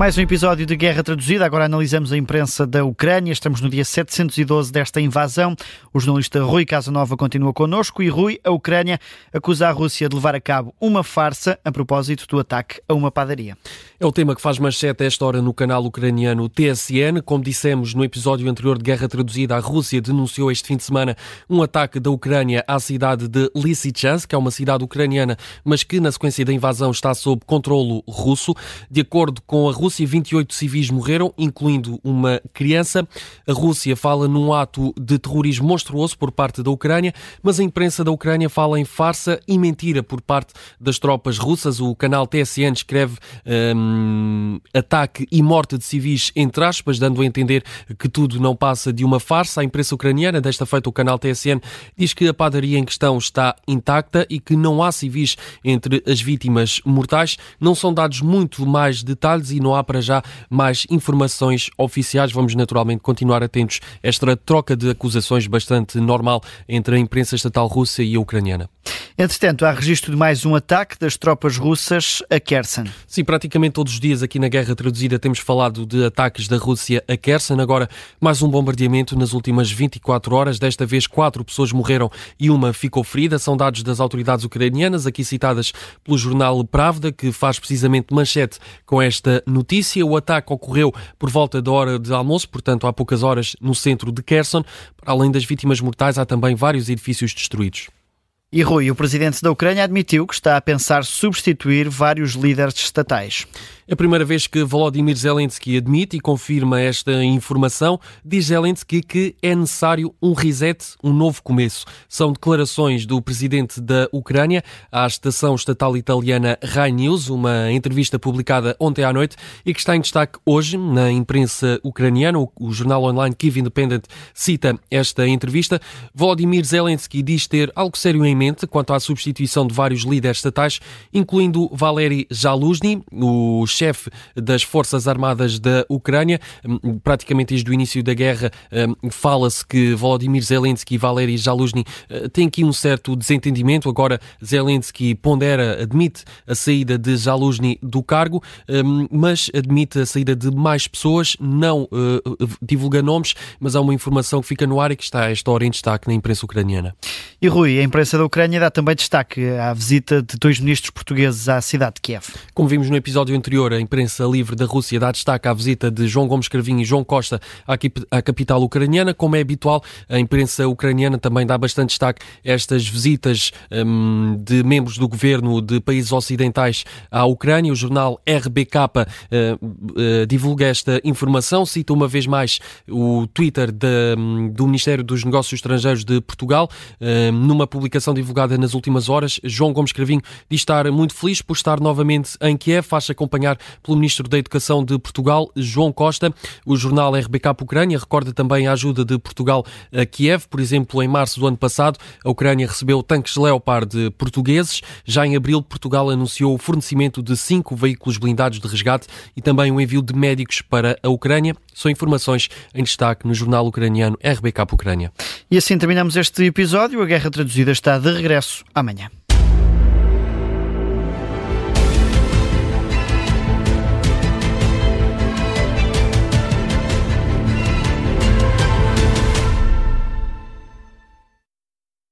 Mais um episódio de Guerra Traduzida. Agora analisamos a imprensa da Ucrânia. Estamos no dia 712 desta invasão. O jornalista Rui Casanova continua connosco. E Rui, a Ucrânia acusa a Rússia de levar a cabo uma farsa a propósito do ataque a uma padaria. É o tema que faz manchete esta hora no canal ucraniano TSN. Como dissemos no episódio anterior de Guerra Traduzida, a Rússia denunciou este fim de semana um ataque da Ucrânia à cidade de Lysychansk, que é uma cidade ucraniana, mas que na sequência da invasão está sob controlo russo. De acordo com a Rússia, Rússia, 28 civis morreram, incluindo uma criança. A Rússia fala num ato de terrorismo monstruoso por parte da Ucrânia, mas a imprensa da Ucrânia fala em farsa e mentira por parte das tropas russas. O canal TSN escreve um, ataque e morte de civis, entre aspas, dando a entender que tudo não passa de uma farsa. A imprensa ucraniana, desta feita o canal TSN, diz que a padaria em questão está intacta e que não há civis entre as vítimas mortais. Não são dados muito mais detalhes e não há há para já mais informações oficiais. Vamos naturalmente continuar atentos a esta troca de acusações bastante normal entre a imprensa estatal russa e a ucraniana. Entretanto, há registro de mais um ataque das tropas russas a Kherson. Sim, praticamente todos os dias aqui na Guerra Traduzida temos falado de ataques da Rússia a Kherson. Agora, mais um bombardeamento nas últimas 24 horas. Desta vez, quatro pessoas morreram e uma ficou ferida. São dados das autoridades ucranianas, aqui citadas pelo jornal Pravda, que faz precisamente manchete com esta notícia. O ataque ocorreu por volta da hora de almoço, portanto, há poucas horas, no centro de Kherson. Para além das vítimas mortais, há também vários edifícios destruídos. E Rui, o presidente da Ucrânia admitiu que está a pensar substituir vários líderes estatais. É a primeira vez que Volodymyr Zelensky admite e confirma esta informação. Diz Zelensky que é necessário um reset, um novo começo. São declarações do presidente da Ucrânia à estação estatal italiana Rai News, uma entrevista publicada ontem à noite e que está em destaque hoje na imprensa ucraniana. O jornal online Kiev Independent cita esta entrevista. Volodymyr Zelensky diz ter algo sério em mente quanto à substituição de vários líderes estatais, incluindo Valery Jaluzny, o chefe das Forças Armadas da Ucrânia. Hum, praticamente desde o início da guerra hum, fala-se que Volodymyr Zelensky e Valery Jaluzny eh, têm aqui um certo desentendimento. Agora Zelensky pondera, admite a saída de Jaluzny do cargo, hum, mas admite a saída de mais pessoas, não uh, divulga nomes, mas há uma informação que fica no ar e que está a esta hora em destaque na imprensa ucraniana. E Rui, a imprensa da Ucrânia dá também destaque à visita de dois ministros portugueses à cidade de Kiev. Como vimos no episódio anterior, a imprensa livre da Rússia dá destaque à visita de João Gomes Cravinho e João Costa à capital ucraniana. Como é habitual, a imprensa ucraniana também dá bastante destaque a estas visitas um, de membros do governo de países ocidentais à Ucrânia. O jornal RBK uh, uh, divulga esta informação, cita uma vez mais o Twitter de, um, do Ministério dos Negócios Estrangeiros de Portugal. Uh, numa publicação divulgada nas últimas horas, João Gomes Cravinho diz estar muito feliz por estar novamente em Kiev, faz acompanhar pelo Ministro da Educação de Portugal, João Costa. O jornal RBK Ucrânia recorda também a ajuda de Portugal a Kiev. Por exemplo, em março do ano passado, a Ucrânia recebeu tanques Leopard portugueses. Já em abril, Portugal anunciou o fornecimento de cinco veículos blindados de resgate e também o envio de médicos para a Ucrânia. São informações em destaque no jornal ucraniano RBK Ucrânia. E assim terminamos este episódio. A Guerra Traduzida está de regresso amanhã.